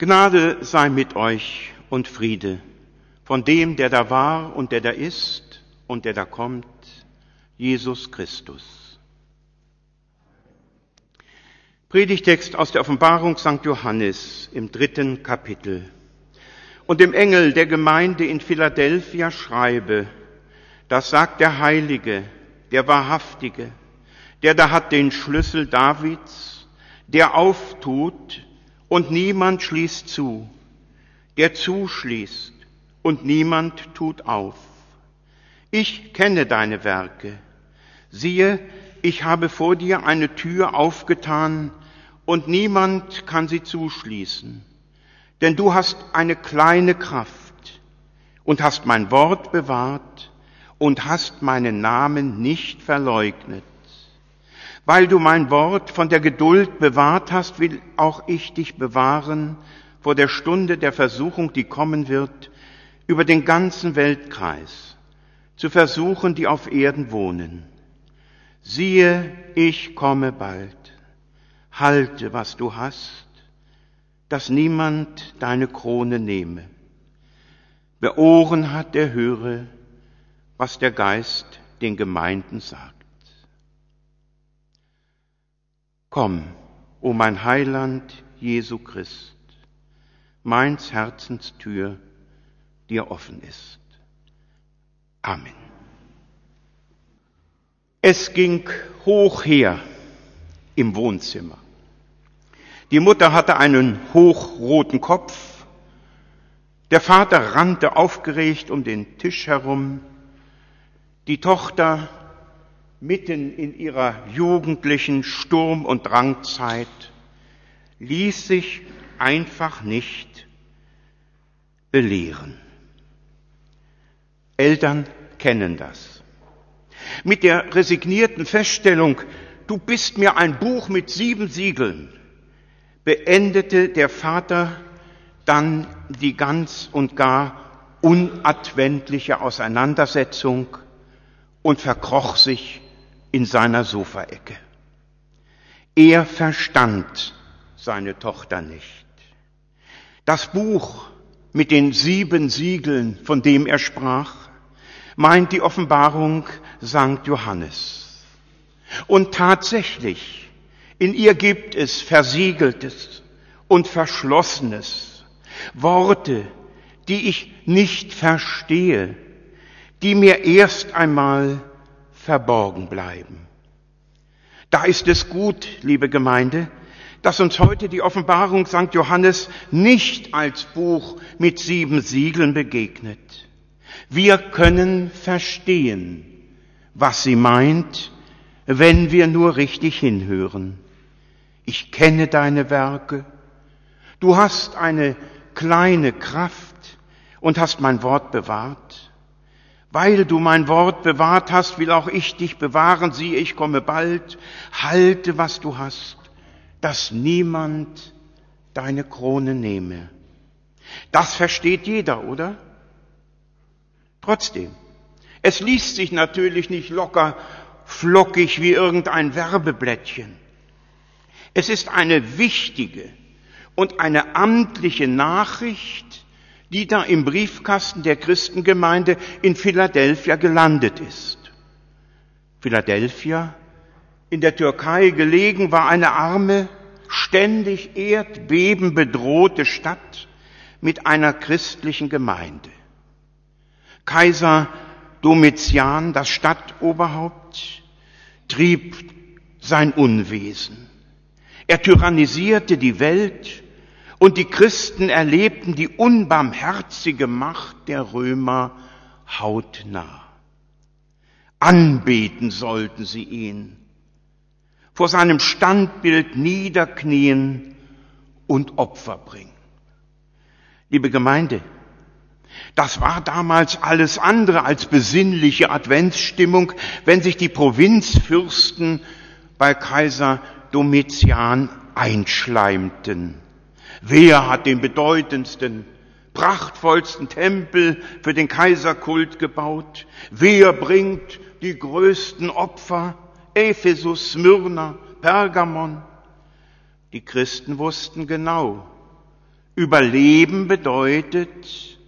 Gnade sei mit euch und Friede von dem, der da war und der da ist und der da kommt, Jesus Christus. Predigtext aus der Offenbarung St. Johannes im dritten Kapitel. Und dem Engel der Gemeinde in Philadelphia schreibe, das sagt der Heilige, der Wahrhaftige, der da hat den Schlüssel Davids, der auftut und niemand schließt zu, der zuschließt und niemand tut auf. Ich kenne deine Werke. Siehe, ich habe vor dir eine Tür aufgetan und niemand kann sie zuschließen. Denn du hast eine kleine Kraft und hast mein Wort bewahrt und hast meinen Namen nicht verleugnet. Weil du mein Wort von der Geduld bewahrt hast, will auch ich dich bewahren vor der Stunde der Versuchung, die kommen wird, über den ganzen Weltkreis, zu versuchen, die auf Erden wohnen. Siehe, ich komme bald. Halte, was du hast, dass niemand deine Krone nehme. Wer Ohren hat, der höre, was der Geist den Gemeinden sagt. Komm, o mein Heiland Jesu Christ, meins Herzenstür dir offen ist. Amen. Es ging hoch her im Wohnzimmer. Die Mutter hatte einen hochroten Kopf. Der Vater rannte aufgeregt um den Tisch herum. Die Tochter mitten in ihrer jugendlichen Sturm- und Drangzeit ließ sich einfach nicht belehren. Eltern kennen das. Mit der resignierten Feststellung, du bist mir ein Buch mit sieben Siegeln, beendete der Vater dann die ganz und gar unadventliche Auseinandersetzung und verkroch sich in seiner Sofaecke. Er verstand seine Tochter nicht. Das Buch mit den sieben Siegeln, von dem er sprach, meint die Offenbarung St. Johannes. Und tatsächlich, in ihr gibt es versiegeltes und verschlossenes, Worte, die ich nicht verstehe, die mir erst einmal verborgen bleiben. Da ist es gut, liebe Gemeinde, dass uns heute die Offenbarung St. Johannes nicht als Buch mit sieben Siegeln begegnet. Wir können verstehen, was sie meint, wenn wir nur richtig hinhören. Ich kenne deine Werke. Du hast eine kleine Kraft und hast mein Wort bewahrt. Weil du mein Wort bewahrt hast, will auch ich dich bewahren. Siehe, ich komme bald. Halte, was du hast, dass niemand deine Krone nehme. Das versteht jeder, oder? Trotzdem, es liest sich natürlich nicht locker, flockig wie irgendein Werbeblättchen. Es ist eine wichtige und eine amtliche Nachricht, die da im Briefkasten der Christengemeinde in Philadelphia gelandet ist. Philadelphia, in der Türkei gelegen, war eine arme, ständig Erdbeben bedrohte Stadt mit einer christlichen Gemeinde. Kaiser Domitian, das Stadtoberhaupt, trieb sein Unwesen. Er tyrannisierte die Welt und die Christen erlebten die unbarmherzige Macht der Römer hautnah. Anbeten sollten sie ihn, vor seinem Standbild niederknien und Opfer bringen. Liebe Gemeinde, das war damals alles andere als besinnliche Adventsstimmung, wenn sich die Provinzfürsten bei Kaiser Domitian einschleimten. Wer hat den bedeutendsten, prachtvollsten Tempel für den Kaiserkult gebaut? Wer bringt die größten Opfer? Ephesus, Smyrna, Pergamon. Die Christen wussten genau, Überleben bedeutet,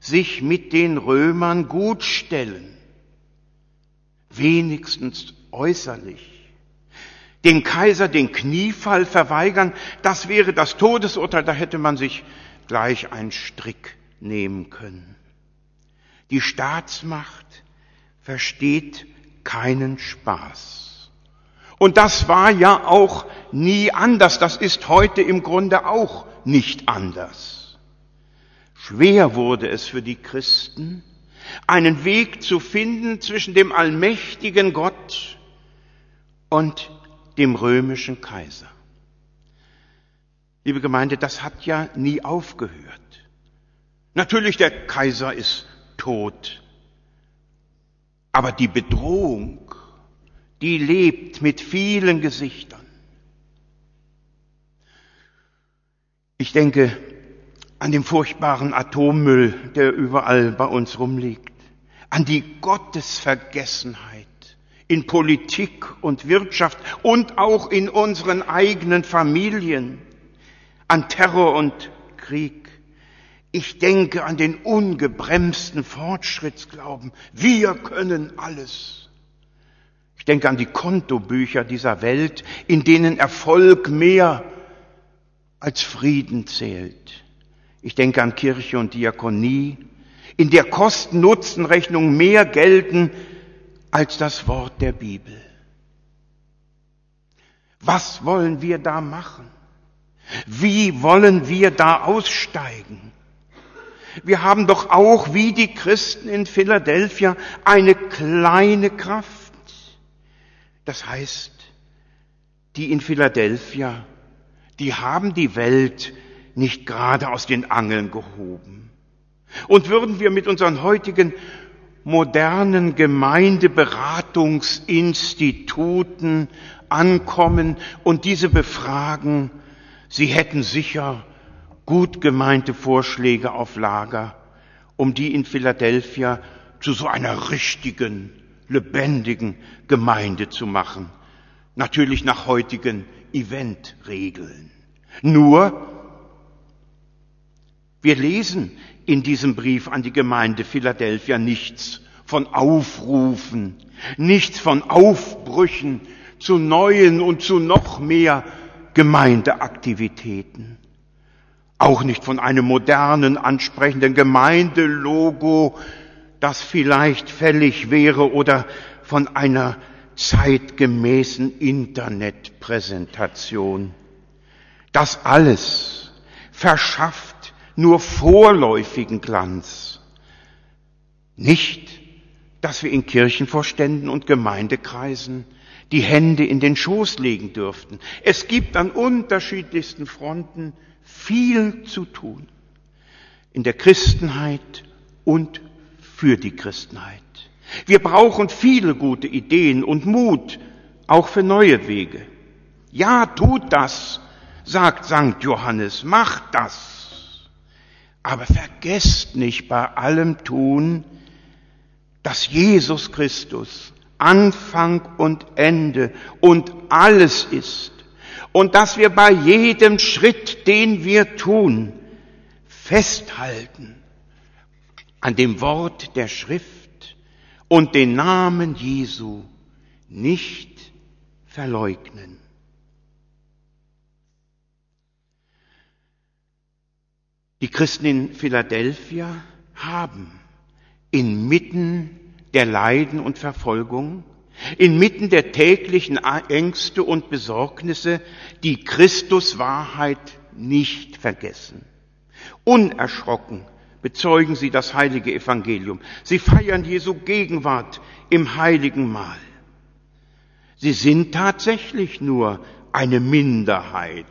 sich mit den Römern gutstellen, wenigstens äußerlich. Dem Kaiser den Kniefall verweigern, das wäre das Todesurteil, da hätte man sich gleich einen Strick nehmen können. Die Staatsmacht versteht keinen Spaß. Und das war ja auch nie anders. Das ist heute im Grunde auch nicht anders. Schwer wurde es für die Christen, einen Weg zu finden zwischen dem allmächtigen Gott und dem römischen Kaiser. Liebe Gemeinde, das hat ja nie aufgehört. Natürlich, der Kaiser ist tot. Aber die Bedrohung, die lebt mit vielen Gesichtern. Ich denke an den furchtbaren Atommüll, der überall bei uns rumliegt, an die Gottesvergessenheit in Politik und Wirtschaft und auch in unseren eigenen Familien, an Terror und Krieg. Ich denke an den ungebremsten Fortschrittsglauben. Wir können alles. Ich denke an die Kontobücher dieser Welt, in denen Erfolg mehr als Frieden zählt. Ich denke an Kirche und Diakonie, in der Kosten-Nutzen-Rechnung mehr gelten als das Wort der Bibel. Was wollen wir da machen? Wie wollen wir da aussteigen? Wir haben doch auch wie die Christen in Philadelphia eine kleine Kraft. Das heißt, die in Philadelphia, die haben die Welt nicht gerade aus den Angeln gehoben. Und würden wir mit unseren heutigen modernen Gemeindeberatungsinstituten ankommen und diese befragen, sie hätten sicher gut gemeinte Vorschläge auf Lager, um die in Philadelphia zu so einer richtigen, lebendigen Gemeinde zu machen. Natürlich nach heutigen Eventregeln. Nur, wir lesen in diesem Brief an die Gemeinde Philadelphia nichts von Aufrufen, nichts von Aufbrüchen zu neuen und zu noch mehr Gemeindeaktivitäten. Auch nicht von einem modernen, ansprechenden Gemeindelogo, das vielleicht fällig wäre oder von einer zeitgemäßen Internetpräsentation. Das alles verschafft nur vorläufigen Glanz. Nicht, dass wir in Kirchenvorständen und Gemeindekreisen die Hände in den Schoß legen dürften. Es gibt an unterschiedlichsten Fronten viel zu tun. In der Christenheit und für die Christenheit. Wir brauchen viele gute Ideen und Mut, auch für neue Wege. Ja, tut das, sagt Sankt Johannes, macht das. Aber vergesst nicht bei allem Tun, dass Jesus Christus Anfang und Ende und alles ist und dass wir bei jedem Schritt, den wir tun, festhalten an dem Wort der Schrift und den Namen Jesu nicht verleugnen. Die Christen in Philadelphia haben inmitten der Leiden und Verfolgung Inmitten der täglichen Ängste und Besorgnisse die Christuswahrheit nicht vergessen. Unerschrocken bezeugen sie das heilige Evangelium. Sie feiern Jesu Gegenwart im heiligen Mahl. Sie sind tatsächlich nur eine Minderheit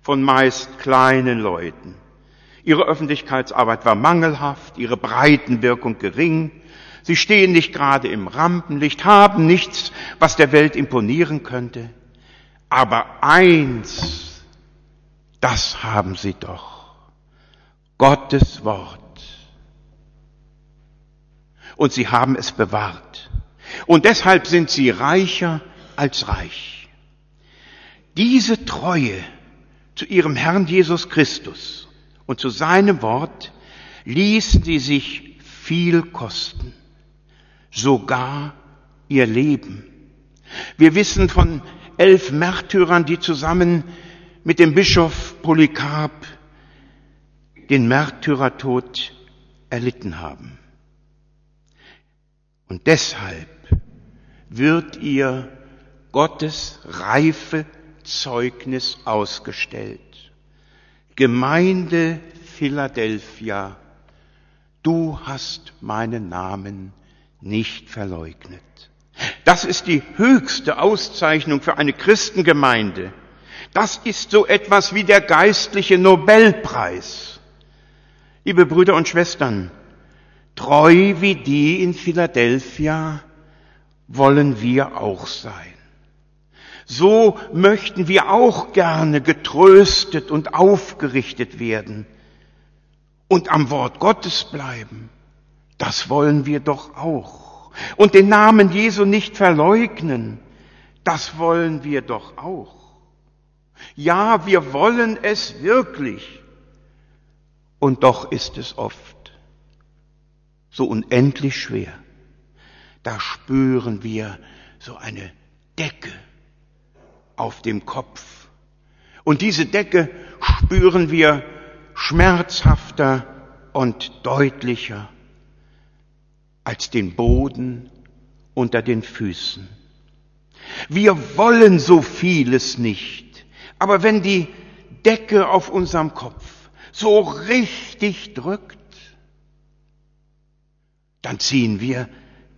von meist kleinen Leuten. Ihre Öffentlichkeitsarbeit war mangelhaft, ihre Breitenwirkung gering, Sie stehen nicht gerade im Rampenlicht, haben nichts, was der Welt imponieren könnte. Aber eins, das haben sie doch. Gottes Wort. Und sie haben es bewahrt. Und deshalb sind sie reicher als reich. Diese Treue zu ihrem Herrn Jesus Christus und zu seinem Wort ließen sie sich viel kosten, sogar ihr Leben. Wir wissen von elf Märtyrern, die zusammen mit dem Bischof Polycarp den Märtyrertod erlitten haben. Und deshalb wird ihr Gottes reife Zeugnis ausgestellt. Gemeinde Philadelphia, du hast meinen Namen nicht verleugnet. Das ist die höchste Auszeichnung für eine Christengemeinde. Das ist so etwas wie der geistliche Nobelpreis. Liebe Brüder und Schwestern, treu wie die in Philadelphia wollen wir auch sein. So möchten wir auch gerne getröstet und aufgerichtet werden und am Wort Gottes bleiben. Das wollen wir doch auch. Und den Namen Jesu nicht verleugnen. Das wollen wir doch auch. Ja, wir wollen es wirklich. Und doch ist es oft so unendlich schwer. Da spüren wir so eine Decke auf dem Kopf. Und diese Decke spüren wir schmerzhafter und deutlicher als den Boden unter den Füßen. Wir wollen so vieles nicht, aber wenn die Decke auf unserem Kopf so richtig drückt, dann ziehen wir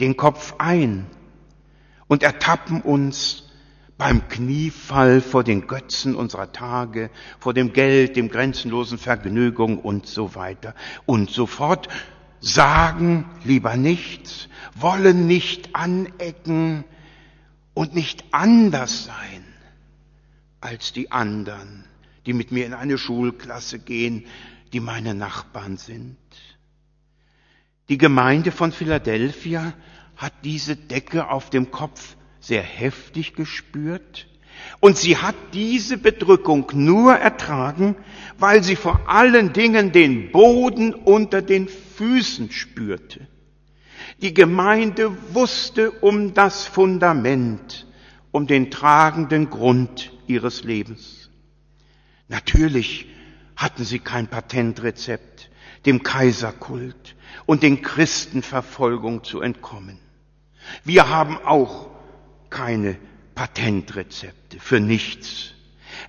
den Kopf ein und ertappen uns beim Kniefall vor den Götzen unserer Tage, vor dem Geld, dem grenzenlosen Vergnügung und so weiter und so fort, sagen lieber nichts, wollen nicht anecken und nicht anders sein als die anderen, die mit mir in eine Schulklasse gehen, die meine Nachbarn sind. Die Gemeinde von Philadelphia hat diese Decke auf dem Kopf sehr heftig gespürt. Und sie hat diese Bedrückung nur ertragen, weil sie vor allen Dingen den Boden unter den Füßen spürte. Die Gemeinde wusste um das Fundament, um den tragenden Grund ihres Lebens. Natürlich hatten sie kein Patentrezept, dem Kaiserkult und den Christenverfolgung zu entkommen. Wir haben auch keine Patentrezepte für nichts.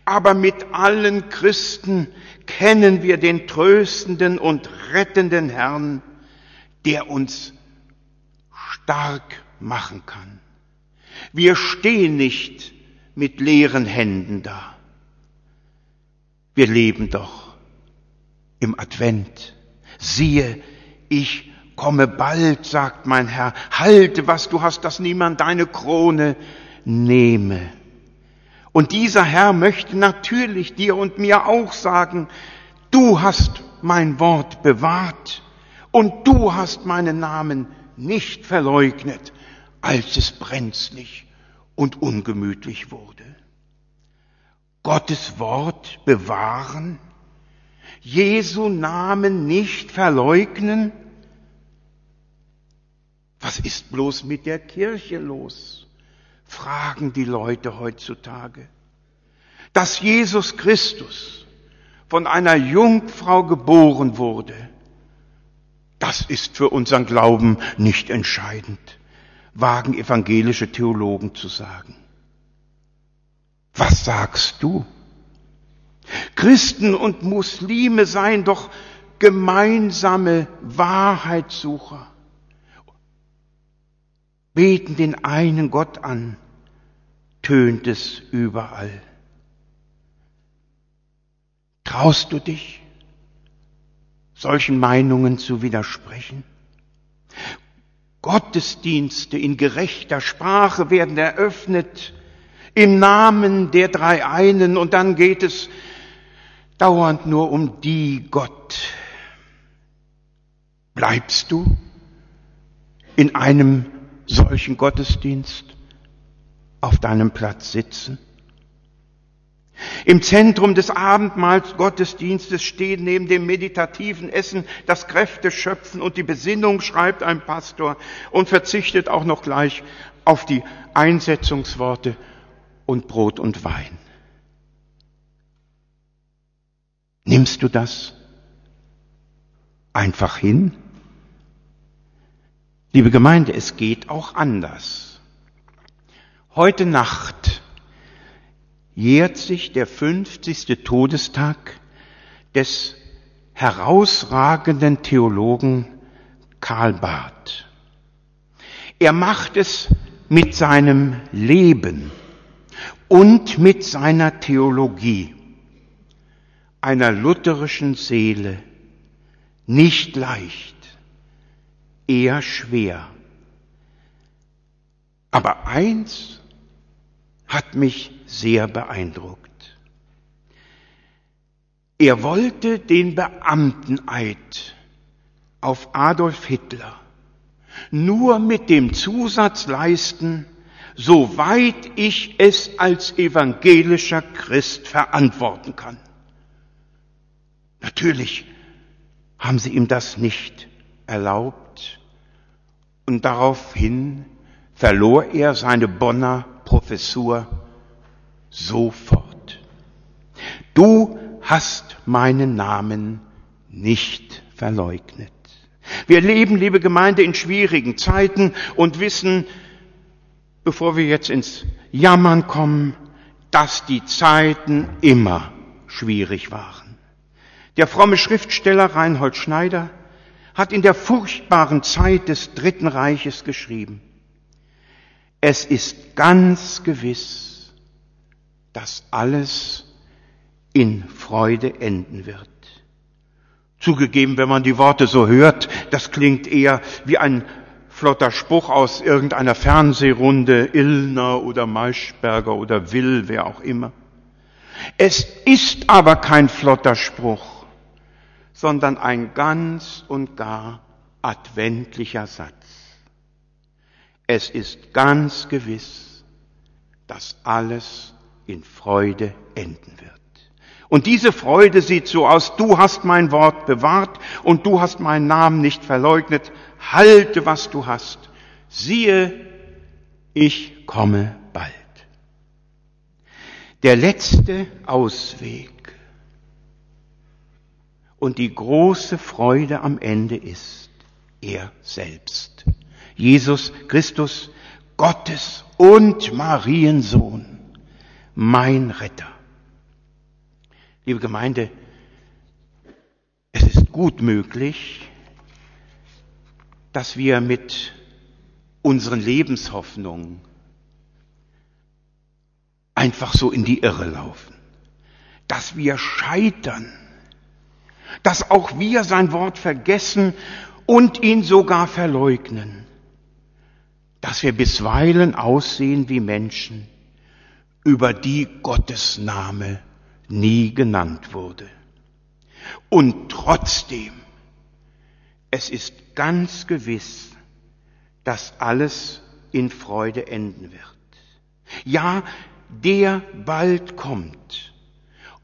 Aber mit allen Christen kennen wir den tröstenden und rettenden Herrn, der uns stark machen kann. Wir stehen nicht mit leeren Händen da. Wir leben doch im Advent. Siehe, ich komme bald, sagt mein Herr, halte, was du hast, dass niemand deine Krone nehme. Und dieser Herr möchte natürlich dir und mir auch sagen, du hast mein Wort bewahrt und du hast meinen Namen nicht verleugnet, als es brenzlig und ungemütlich wurde. Gottes Wort bewahren, Jesu Namen nicht verleugnen, was ist bloß mit der Kirche los? fragen die Leute heutzutage. Dass Jesus Christus von einer Jungfrau geboren wurde, das ist für unseren Glauben nicht entscheidend, wagen evangelische Theologen zu sagen. Was sagst du? Christen und Muslime seien doch gemeinsame Wahrheitssucher beten den einen Gott an, tönt es überall. Traust du dich, solchen Meinungen zu widersprechen? Gottesdienste in gerechter Sprache werden eröffnet im Namen der drei einen und dann geht es dauernd nur um die Gott. Bleibst du in einem solchen Gottesdienst auf deinem Platz sitzen? Im Zentrum des Abendmahls Gottesdienstes stehen neben dem meditativen Essen das Kräfteschöpfen und die Besinnung, schreibt ein Pastor, und verzichtet auch noch gleich auf die Einsetzungsworte und Brot und Wein. Nimmst du das einfach hin? Liebe Gemeinde, es geht auch anders. Heute Nacht jährt sich der 50. Todestag des herausragenden Theologen Karl Barth. Er macht es mit seinem Leben und mit seiner Theologie einer lutherischen Seele nicht leicht, eher schwer. Aber eins hat mich sehr beeindruckt. Er wollte den Beamteneid auf Adolf Hitler nur mit dem Zusatz leisten, soweit ich es als evangelischer Christ verantworten kann. Natürlich haben sie ihm das nicht erlaubt und daraufhin verlor er seine Bonner Professur sofort. Du hast meinen Namen nicht verleugnet. Wir leben, liebe Gemeinde, in schwierigen Zeiten und wissen, bevor wir jetzt ins Jammern kommen, dass die Zeiten immer schwierig waren. Der fromme Schriftsteller Reinhold Schneider hat in der furchtbaren Zeit des Dritten Reiches geschrieben, es ist ganz gewiss, dass alles in Freude enden wird. Zugegeben, wenn man die Worte so hört, das klingt eher wie ein flotter Spruch aus irgendeiner Fernsehrunde, Illner oder Maischberger oder Will, wer auch immer. Es ist aber kein flotter Spruch, sondern ein ganz und gar adventlicher Satz. Es ist ganz gewiss, dass alles in Freude enden wird. Und diese Freude sieht so aus, du hast mein Wort bewahrt und du hast meinen Namen nicht verleugnet, halte, was du hast. Siehe, ich komme bald. Der letzte Ausweg und die große Freude am Ende ist er selbst. Jesus Christus, Gottes und Mariensohn, mein Retter. Liebe Gemeinde, es ist gut möglich, dass wir mit unseren Lebenshoffnungen einfach so in die Irre laufen, dass wir scheitern, dass auch wir sein Wort vergessen und ihn sogar verleugnen, dass wir bisweilen aussehen wie Menschen, über die Gottes Name nie genannt wurde. Und trotzdem, es ist ganz gewiss, dass alles in Freude enden wird. Ja, der bald kommt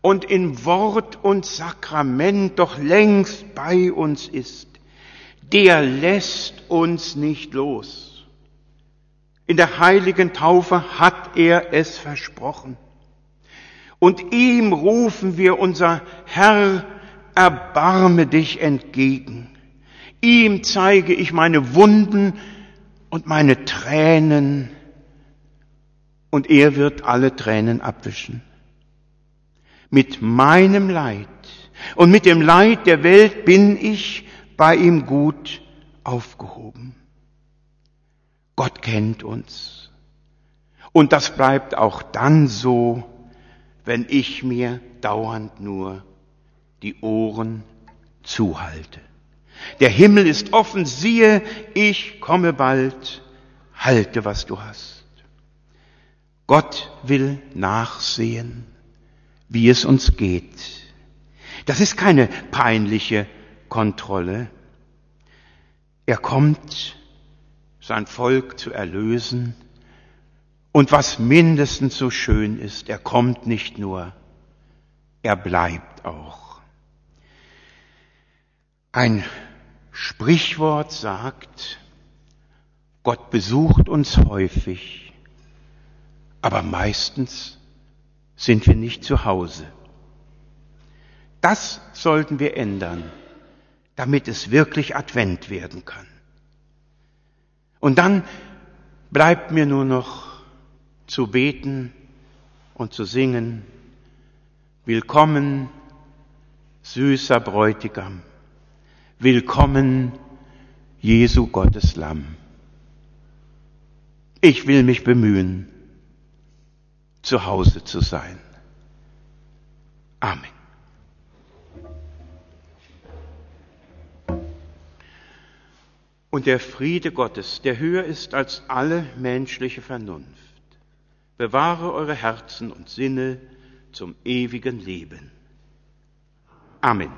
und in Wort und Sakrament doch längst bei uns ist, der lässt uns nicht los. In der heiligen Taufe hat er es versprochen. Und ihm rufen wir unser Herr, erbarme dich entgegen. Ihm zeige ich meine Wunden und meine Tränen und er wird alle Tränen abwischen. Mit meinem Leid und mit dem Leid der Welt bin ich bei ihm gut aufgehoben. Gott kennt uns. Und das bleibt auch dann so, wenn ich mir dauernd nur die Ohren zuhalte. Der Himmel ist offen, siehe, ich komme bald, halte, was du hast. Gott will nachsehen, wie es uns geht. Das ist keine peinliche Kontrolle. Er kommt, sein Volk zu erlösen und was mindestens so schön ist, er kommt nicht nur, er bleibt auch. Ein Sprichwort sagt, Gott besucht uns häufig, aber meistens sind wir nicht zu Hause. Das sollten wir ändern, damit es wirklich Advent werden kann. Und dann bleibt mir nur noch zu beten und zu singen, Willkommen, süßer Bräutigam, willkommen, Jesu Gottes Lamm. Ich will mich bemühen, zu Hause zu sein. Amen. Und der Friede Gottes, der höher ist als alle menschliche Vernunft, bewahre eure Herzen und Sinne zum ewigen Leben. Amen.